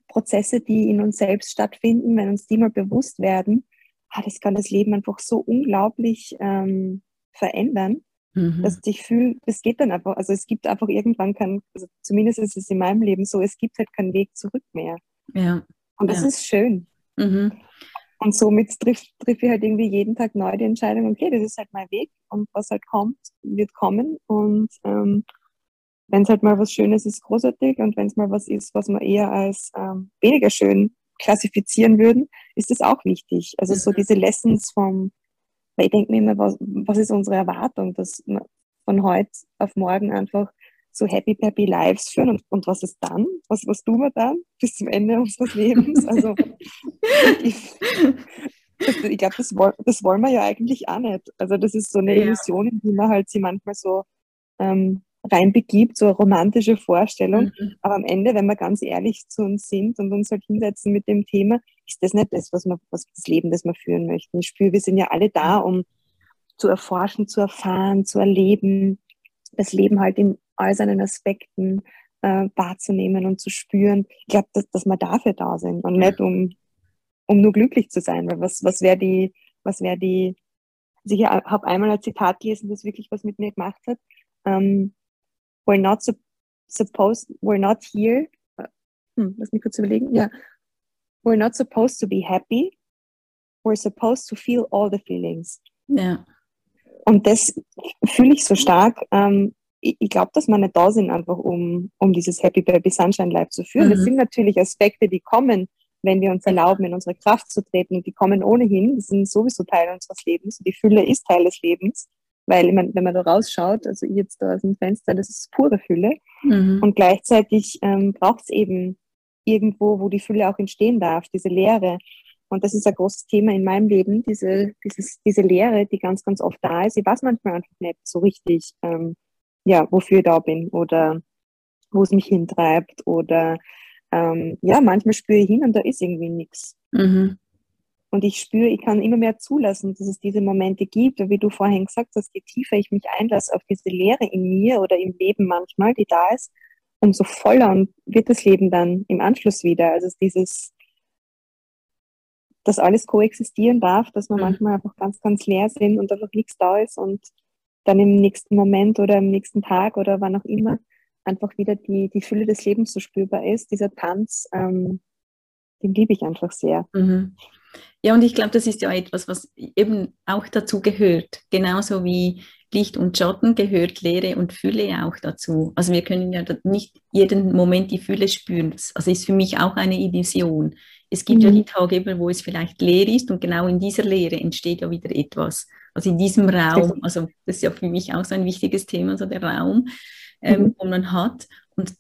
Prozesse, die in uns selbst stattfinden, wenn uns die mal bewusst werden, ah, das kann das Leben einfach so unglaublich ähm, verändern mhm. dass ich fühle, es geht dann einfach, also es gibt einfach irgendwann kein, also zumindest ist es in meinem Leben so, es gibt halt keinen Weg zurück mehr. Ja. Und das ja. ist schön. Mhm. Und somit trifft triff ich halt irgendwie jeden Tag neu die Entscheidung, okay, das ist halt mein Weg und was halt kommt, wird kommen. Und ähm, wenn es halt mal was Schönes ist, großartig. Und wenn es mal was ist, was wir eher als ähm, weniger schön klassifizieren würden, ist das auch wichtig. Also so mhm. diese Lessons vom, weil ich denke mir immer, was, was ist unsere Erwartung, dass wir von heute auf morgen einfach so happy, happy lives führen und, und was ist dann? Was, was tun wir dann bis zum Ende unseres Lebens? Also ich, ich glaube, das, das wollen wir ja eigentlich auch nicht. Also das ist so eine Illusion, in die man halt sie manchmal so ähm, reinbegibt, so eine romantische Vorstellung. Mhm. Aber am Ende, wenn wir ganz ehrlich zu uns sind und uns halt hinsetzen mit dem Thema, ist das nicht das, was, wir, was das Leben, das wir führen möchten. Ich spüre, wir sind ja alle da, um zu erforschen, zu erfahren, zu erleben, das Leben halt in all seinen Aspekten äh, wahrzunehmen und zu spüren. Ich glaube, dass, dass wir dafür da sind und nicht um, um nur glücklich zu sein. Weil was, was wäre die, was wäre die, also ich habe einmal ein Zitat gelesen, das wirklich was mit mir gemacht hat. Um, ähm, we're not supposed, we're not here. Hm, lass mich kurz überlegen. Ja. we're not supposed to be happy, we're supposed to feel all the feelings. Ja. Und das fühle ich so stark. Ähm, ich, ich glaube, dass wir nicht da sind, einfach um, um dieses Happy Baby Sunshine Life zu führen. Mhm. Das sind natürlich Aspekte, die kommen, wenn wir uns erlauben, in unsere Kraft zu treten. die kommen ohnehin, die sind sowieso Teil unseres Lebens. Die Fülle ist Teil des Lebens. Weil, ich mein, wenn man da rausschaut, also ich jetzt da aus dem Fenster, das ist pure Fülle. Mhm. Und gleichzeitig ähm, braucht es eben irgendwo, wo die Fülle auch entstehen darf, diese Leere. Und das ist ein großes Thema in meinem Leben, diese, dieses, diese Leere, die ganz, ganz oft da ist. Ich weiß manchmal einfach nicht so richtig, ähm, ja, wofür ich da bin oder wo es mich hintreibt oder ähm, ja, manchmal spüre ich hin und da ist irgendwie nichts. Mhm. Und ich spüre, ich kann immer mehr zulassen, dass es diese Momente gibt. Und wie du vorhin gesagt hast, je tiefer ich mich einlasse auf diese Leere in mir oder im Leben manchmal, die da ist, umso voller wird das Leben dann im Anschluss wieder. Also dieses, dass alles koexistieren darf, dass wir mhm. manchmal einfach ganz, ganz leer sind und einfach nichts da ist und dann im nächsten Moment oder im nächsten Tag oder wann auch immer einfach wieder die, die Fülle des Lebens so spürbar ist. Dieser Tanz, ähm, den liebe ich einfach sehr. Mhm. Ja, und ich glaube, das ist ja etwas, was eben auch dazu gehört. Genauso wie Licht und Schatten gehört Leere und Fülle auch dazu. Also wir können ja nicht jeden Moment die Fülle spüren. Also ist für mich auch eine Illusion. Es gibt mhm. ja die Tage, wo es vielleicht leer ist und genau in dieser Leere entsteht ja wieder etwas. Also in diesem Raum, also das ist ja für mich auch so ein wichtiges Thema, so der Raum, ähm, mhm. wo man hat. Und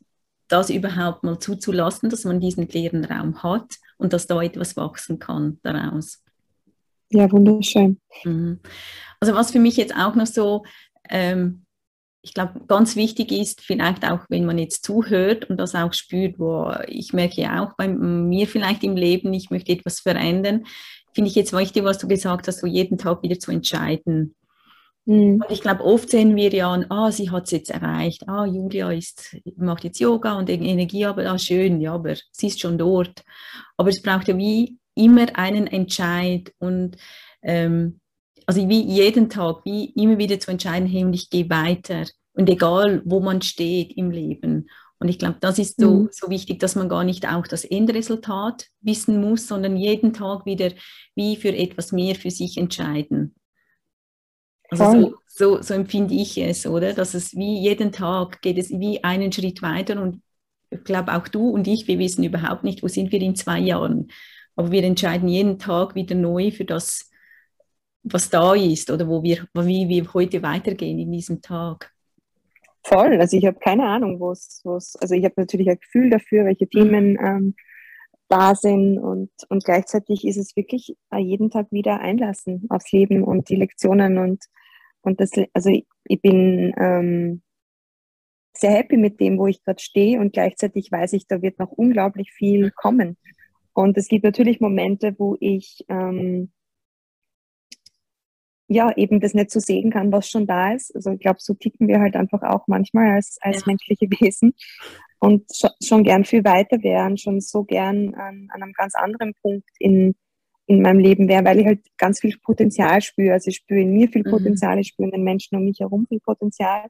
das überhaupt mal zuzulassen, dass man diesen leeren Raum hat und dass da etwas wachsen kann daraus. Ja, wunderschön. Mhm. Also was für mich jetzt auch noch so, ähm, ich glaube, ganz wichtig ist, vielleicht auch, wenn man jetzt zuhört und das auch spürt, wo ich merke ja auch bei mir vielleicht im Leben, ich möchte etwas verändern, finde ich jetzt wichtig, was du gesagt hast, so jeden Tag wieder zu entscheiden. Mhm. Und ich glaube, oft sehen wir ja an, ah, sie hat es jetzt erreicht, ah, Julia ist, macht jetzt Yoga und Energie, aber ah, schön, ja, aber sie ist schon dort. Aber es braucht ja wie immer einen Entscheid und ähm, also wie jeden Tag, wie immer wieder zu entscheiden, hey, und ich gehe weiter. Und egal, wo man steht im Leben. Und ich glaube, das ist so, mhm. so wichtig, dass man gar nicht auch das Endresultat wissen muss, sondern jeden Tag wieder wie für etwas mehr für sich entscheiden. Also so, so, so, empfinde ich es, oder? Dass es wie jeden Tag geht es wie einen Schritt weiter und ich glaube auch du und ich, wir wissen überhaupt nicht, wo sind wir in zwei Jahren. Aber wir entscheiden jeden Tag wieder neu für das, was da ist oder wo wir, wie wir heute weitergehen in diesem Tag. Voll, also ich habe keine Ahnung, wo es, also ich habe natürlich ein Gefühl dafür, welche mhm. Themen ähm, da sind und, und gleichzeitig ist es wirklich jeden Tag wieder einlassen aufs Leben und die Lektionen und und das, also ich, ich bin ähm, sehr happy mit dem, wo ich gerade stehe und gleichzeitig weiß ich, da wird noch unglaublich viel kommen. Und es gibt natürlich Momente, wo ich ähm, ja eben das nicht so sehen kann, was schon da ist. Also ich glaube, so ticken wir halt einfach auch manchmal als, als ja. menschliche Wesen und schon, schon gern viel weiter wären, schon so gern an, an einem ganz anderen Punkt in, in meinem Leben wäre, weil ich halt ganz viel Potenzial spüre. Also ich spüre in mir viel mhm. Potenzial, mhm. ich spüre in den Menschen um mich herum viel Potenzial.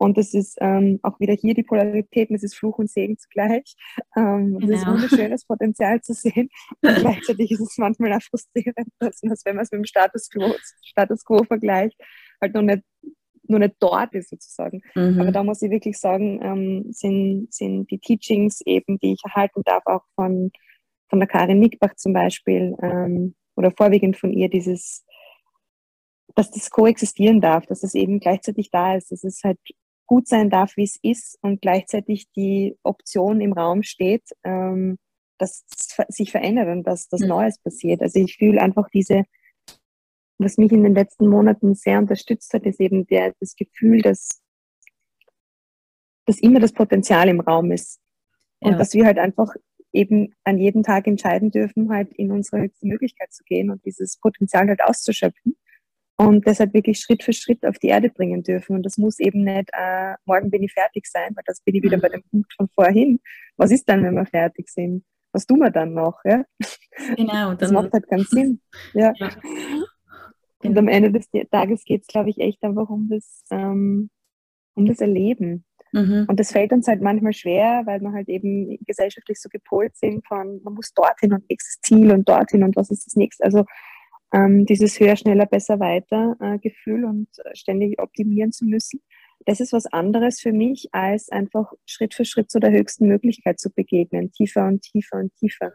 Und das ist ähm, auch wieder hier die Polarität, das ist Fluch und Segen zugleich. Ähm, genau. Das ist wunderschönes Potenzial zu sehen. Und gleichzeitig ist es manchmal auch frustrierend, dass, dass wenn man es mit dem Status Quo, Status Quo vergleicht, halt noch nicht, noch nicht dort ist sozusagen. Mhm. Aber da muss ich wirklich sagen, ähm, sind, sind die Teachings eben, die ich erhalten darf, auch von von der Karin Nickbach zum Beispiel ähm, oder vorwiegend von ihr dieses, dass das koexistieren darf, dass es eben gleichzeitig da ist, dass es halt gut sein darf, wie es ist und gleichzeitig die Option im Raum steht, ähm, dass sich verändert und dass das mhm. Neues passiert. Also ich fühle einfach diese, was mich in den letzten Monaten sehr unterstützt hat, ist eben der, das Gefühl, dass, dass immer das Potenzial im Raum ist. Und ja. dass wir halt einfach eben an jedem Tag entscheiden dürfen, halt in unsere höchste Möglichkeit zu gehen und dieses Potenzial halt auszuschöpfen und das halt wirklich Schritt für Schritt auf die Erde bringen dürfen. Und das muss eben nicht, äh, morgen bin ich fertig sein, weil das bin ich wieder mhm. bei dem Punkt von vorhin. Was ist dann, wenn wir fertig sind? Was tun wir dann noch? Ja? Genau. Das macht halt keinen Sinn. Ja. ja. Und am Ende des Tages geht es, glaube ich, echt einfach um das, ähm, um das Erleben. Mhm. Und das fällt uns halt manchmal schwer, weil wir halt eben gesellschaftlich so gepolt sind von, man muss dorthin und nächstes Ziel und dorthin und was ist das nächste. Also ähm, dieses höher, schneller, besser, weiter äh, Gefühl und ständig optimieren zu müssen. Das ist was anderes für mich, als einfach Schritt für Schritt zu der höchsten Möglichkeit zu begegnen, tiefer und tiefer und tiefer.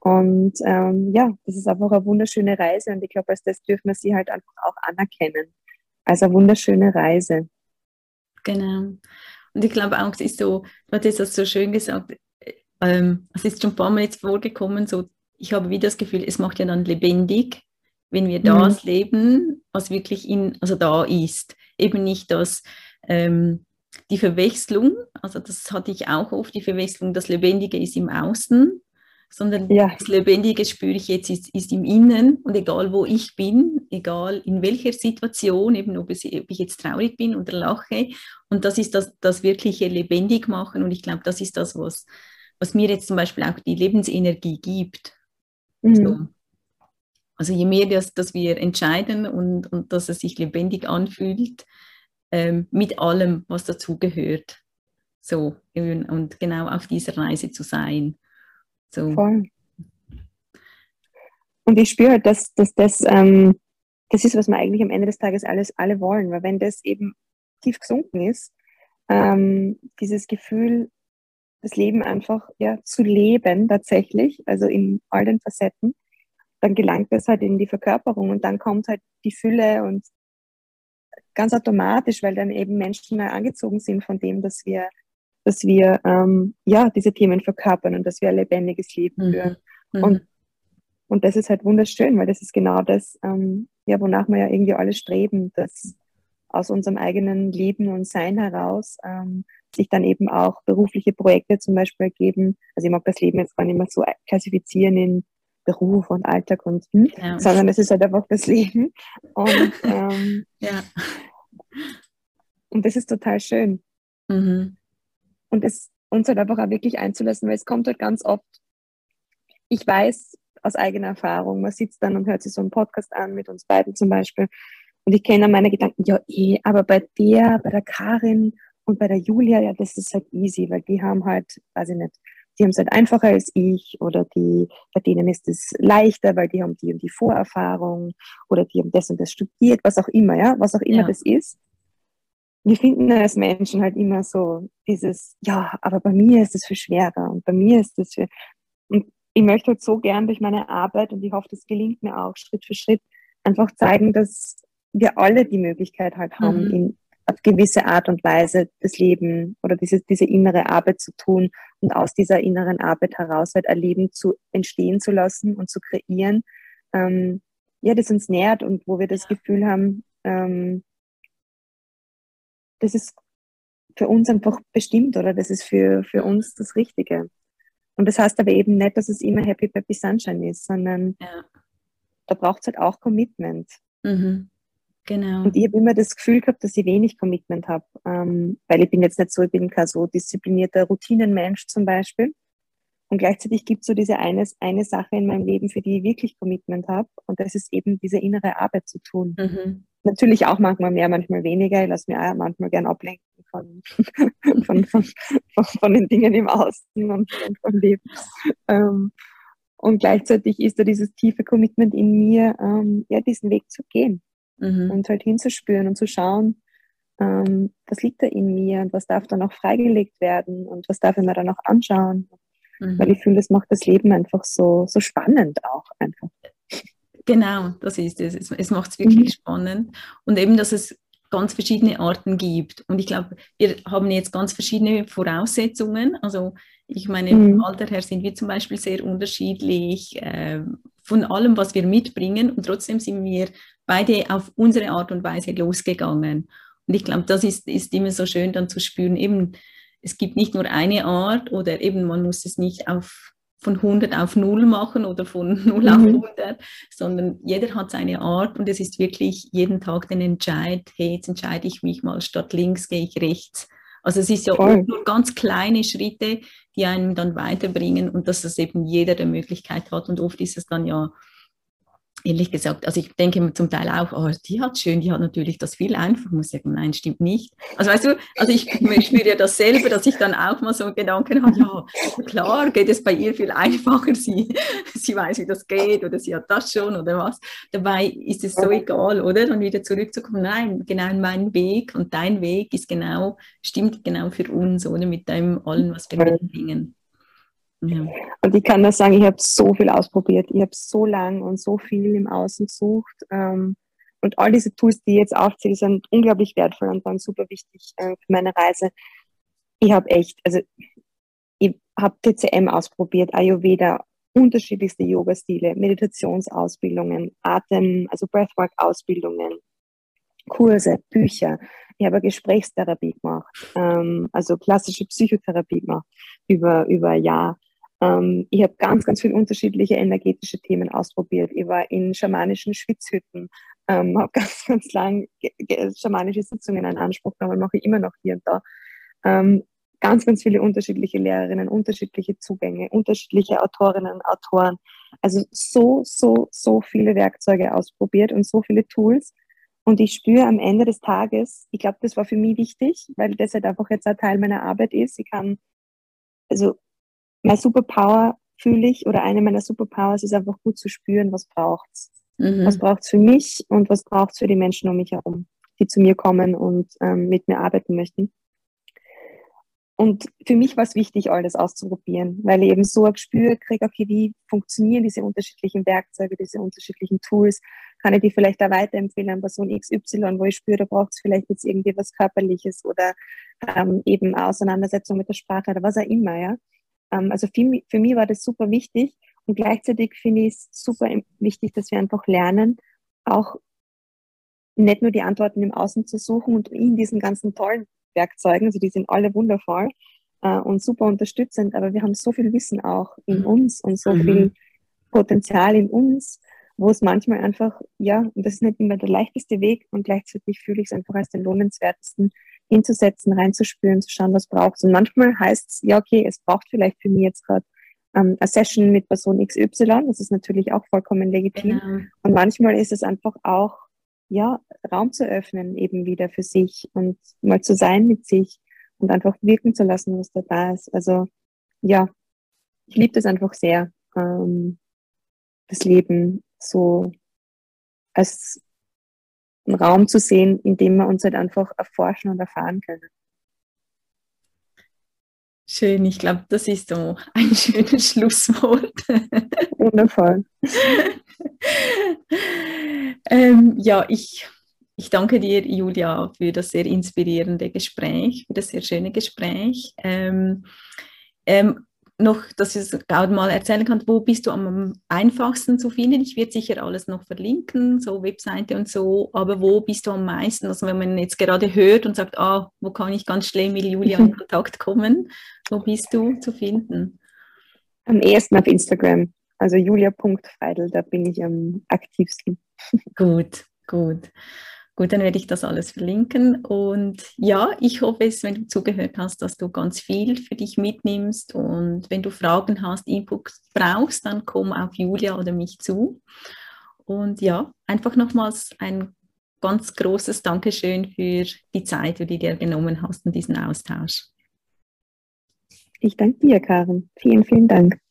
Und ähm, ja, das ist einfach eine wunderschöne Reise und ich glaube, als das dürfen wir sie halt einfach auch anerkennen. Als eine wunderschöne Reise. Genau. Und ich glaube auch, es ist so, du hast das so schön gesagt, ähm, es ist schon ein paar Mal jetzt vorgekommen, so, ich habe wieder das Gefühl, es macht ja dann lebendig, wenn wir das mhm. leben, was wirklich in, also da ist. Eben nicht das, ähm, die Verwechslung, also das hatte ich auch oft, die Verwechslung, das Lebendige ist im Außen sondern ja. das Lebendige spüre ich jetzt, ist, ist, im Innen und egal wo ich bin, egal in welcher Situation, eben ob, es, ob ich jetzt traurig bin oder lache und das ist das, das wirkliche Lebendig machen und ich glaube, das ist das, was, was mir jetzt zum Beispiel auch die Lebensenergie gibt. Mhm. So. Also je mehr das, dass wir entscheiden und, und dass es sich lebendig anfühlt, ähm, mit allem, was dazugehört. So, und genau auf dieser Reise zu sein. So. Voll. Und ich spüre halt, dass, dass das, ähm, das ist, was wir eigentlich am Ende des Tages alles alle wollen, weil wenn das eben tief gesunken ist, ähm, dieses Gefühl, das Leben einfach ja, zu leben tatsächlich, also in all den Facetten, dann gelangt das halt in die Verkörperung und dann kommt halt die Fülle und ganz automatisch, weil dann eben Menschen angezogen sind von dem, dass wir dass wir ähm, ja diese Themen verkörpern und dass wir ein lebendiges Leben mhm. führen. Mhm. Und, und das ist halt wunderschön, weil das ist genau das, ähm, ja, wonach wir ja irgendwie alle streben, dass aus unserem eigenen Leben und Sein heraus ähm, sich dann eben auch berufliche Projekte zum Beispiel ergeben. Also ich mag das Leben jetzt gar nicht mehr so klassifizieren in Beruf und Alltag und hm, ja. sondern es ist halt einfach das Leben. Und, ähm, ja. und das ist total schön. Mhm und es uns halt einfach auch wirklich einzulassen, weil es kommt halt ganz oft, ich weiß aus eigener Erfahrung, man sitzt dann und hört sich so einen Podcast an mit uns beiden zum Beispiel und ich kenne meine Gedanken, ja eh, aber bei der, bei der Karin und bei der Julia, ja, das ist halt easy, weil die haben halt, weiß ich nicht, die haben es halt einfacher als ich oder die, bei denen ist es leichter, weil die haben die und die Vorerfahrung oder die haben das und das studiert, was auch immer, ja, was auch immer ja. das ist wir finden als Menschen halt immer so dieses, ja, aber bei mir ist es viel schwerer und bei mir ist es viel. Und ich möchte halt so gern durch meine Arbeit und ich hoffe, das gelingt mir auch Schritt für Schritt, einfach zeigen, dass wir alle die Möglichkeit halt haben, mhm. in auf gewisse Art und Weise das Leben oder diese, diese innere Arbeit zu tun und aus dieser inneren Arbeit heraus halt ein Leben zu entstehen zu lassen und zu kreieren, ähm, ja, das uns nährt und wo wir das Gefühl haben, ähm, das ist für uns einfach bestimmt oder das ist für, für uns das Richtige. Und das heißt aber eben nicht, dass es immer Happy Peppy Sunshine ist, sondern ja. da braucht es halt auch Commitment. Mhm. Genau. Und ich habe immer das Gefühl gehabt, dass ich wenig Commitment habe, ähm, weil ich bin jetzt nicht so, ich bin kein so disziplinierter Routinenmensch zum Beispiel. Und gleichzeitig gibt es so diese eine, eine Sache in meinem Leben, für die ich wirklich Commitment habe. Und das ist eben diese innere Arbeit zu tun. Mhm natürlich auch manchmal mehr, manchmal weniger. Ich lasse mich auch manchmal gern ablenken von, von, von, von, von den Dingen im Außen und, und vom Leben. Ähm, und gleichzeitig ist da dieses tiefe Commitment in mir, ähm, ja, diesen Weg zu gehen mhm. und halt hinzuspüren und zu schauen, ähm, was liegt da in mir und was darf da noch freigelegt werden und was darf ich mir da noch anschauen. Mhm. Weil ich fühle, das macht das Leben einfach so, so spannend auch einfach. Genau, das ist es. Es, es macht es wirklich mhm. spannend. Und eben, dass es ganz verschiedene Arten gibt. Und ich glaube, wir haben jetzt ganz verschiedene Voraussetzungen. Also ich meine, mhm. vom Alter her sind wir zum Beispiel sehr unterschiedlich äh, von allem, was wir mitbringen. Und trotzdem sind wir beide auf unsere Art und Weise losgegangen. Und ich glaube, das ist, ist immer so schön dann zu spüren, eben, es gibt nicht nur eine Art oder eben man muss es nicht auf von 100 auf 0 machen oder von 0 mhm. auf 100, sondern jeder hat seine Art und es ist wirklich jeden Tag den Entscheid, hey, jetzt entscheide ich mich mal, statt links gehe ich rechts. Also es ist ja Voll. nur ganz kleine Schritte, die einen dann weiterbringen und dass das eben jeder die Möglichkeit hat und oft ist es dann ja ehrlich gesagt, also ich denke zum Teil auch, oh, die hat schön, die hat natürlich das viel einfacher. Muss ich sagen, nein, stimmt nicht. Also weißt du, also ich, ich spüre ja dasselbe, dass ich dann auch mal so Gedanken habe, ja, klar, geht es bei ihr viel einfacher, sie, sie weiß, wie das geht oder sie hat das schon oder was. Dabei ist es so egal, oder? Dann wieder zurückzukommen, nein, genau mein Weg und dein Weg ist genau, stimmt genau für uns, oder mit dem allen, was wir mitbringen. Und ich kann nur sagen, ich habe so viel ausprobiert. Ich habe so lang und so viel im Außen gesucht. Ähm, und all diese Tools, die ich jetzt aufzähle, sind unglaublich wertvoll und waren super wichtig äh, für meine Reise. Ich habe echt, also ich habe TCM ausprobiert, Ayurveda, unterschiedlichste Yoga-Stile, Meditationsausbildungen, Atem, also Breathwork-Ausbildungen, Kurse, Bücher. Ich habe Gesprächstherapie gemacht, ähm, also klassische Psychotherapie gemacht über, über ein Jahr. Ähm, ich habe ganz, ganz viele unterschiedliche energetische Themen ausprobiert. Ich war in schamanischen Schwitzhütten, ähm, habe ganz, ganz lang schamanische Sitzungen in Anspruch genommen, mache ich immer noch hier und da. Ähm, ganz, ganz viele unterschiedliche Lehrerinnen, unterschiedliche Zugänge, unterschiedliche Autorinnen, Autoren. Also so, so, so viele Werkzeuge ausprobiert und so viele Tools. Und ich spüre am Ende des Tages, ich glaube, das war für mich wichtig, weil das halt einfach jetzt ein Teil meiner Arbeit ist. Ich kann, also meine Superpower fühle ich oder eine meiner Superpowers ist einfach gut zu spüren, was braucht's. Mhm. Was braucht's für mich und was braucht's für die Menschen um mich herum, die zu mir kommen und ähm, mit mir arbeiten möchten. Und für mich war es wichtig, all das auszuprobieren, weil ich eben so ein Gespür kriege, okay, wie funktionieren diese unterschiedlichen Werkzeuge, diese unterschiedlichen Tools? Kann ich die vielleicht auch weiterempfehlen an Person XY, wo ich spüre, da braucht es vielleicht jetzt irgendwie was Körperliches oder ähm, eben Auseinandersetzung mit der Sprache oder was auch immer, ja. Ähm, also für, für mich war das super wichtig und gleichzeitig finde ich es super wichtig, dass wir einfach lernen, auch nicht nur die Antworten im Außen zu suchen und in diesen ganzen tollen Werkzeugen, also die sind alle wundervoll äh, und super unterstützend, aber wir haben so viel Wissen auch in mhm. uns und so mhm. viel Potenzial in uns, wo es manchmal einfach, ja, und das ist nicht immer der leichteste Weg und gleichzeitig fühle ich es einfach als den lohnenswertesten, hinzusetzen, reinzuspüren, zu schauen, was braucht es. Und manchmal heißt es, ja, okay, es braucht vielleicht für mich jetzt gerade ähm, eine Session mit Person XY. Das ist natürlich auch vollkommen legitim. Genau. Und manchmal ist es einfach auch, ja, Raum zu öffnen, eben wieder für sich und mal zu sein mit sich und einfach wirken zu lassen, was da da ist. Also, ja, ich liebe das einfach sehr, ähm, das Leben so als einen Raum zu sehen, in dem wir uns halt einfach erforschen und erfahren können. Schön, ich glaube, das ist so ein schönes Schlusswort. Wundervoll. ähm, ja, ich, ich danke dir, Julia, für das sehr inspirierende Gespräch, für das sehr schöne Gespräch. Ähm, ähm, noch, dass ich gerade mal erzählen kann, wo bist du am einfachsten zu finden? Ich werde sicher alles noch verlinken, so Webseite und so, aber wo bist du am meisten? Also wenn man jetzt gerade hört und sagt, ah, wo kann ich ganz schnell mit Julia in Kontakt kommen, wo bist du zu finden? Am ehesten auf Instagram, also julia.freidel, da bin ich am aktivsten. Gut, gut. Gut, dann werde ich das alles verlinken. Und ja, ich hoffe es, wenn du zugehört hast, dass du ganz viel für dich mitnimmst. Und wenn du Fragen hast, Inputs brauchst, dann komm auf Julia oder mich zu. Und ja, einfach nochmals ein ganz großes Dankeschön für die Zeit, die du dir genommen hast und diesen Austausch. Ich danke dir, Karen. Vielen, vielen Dank.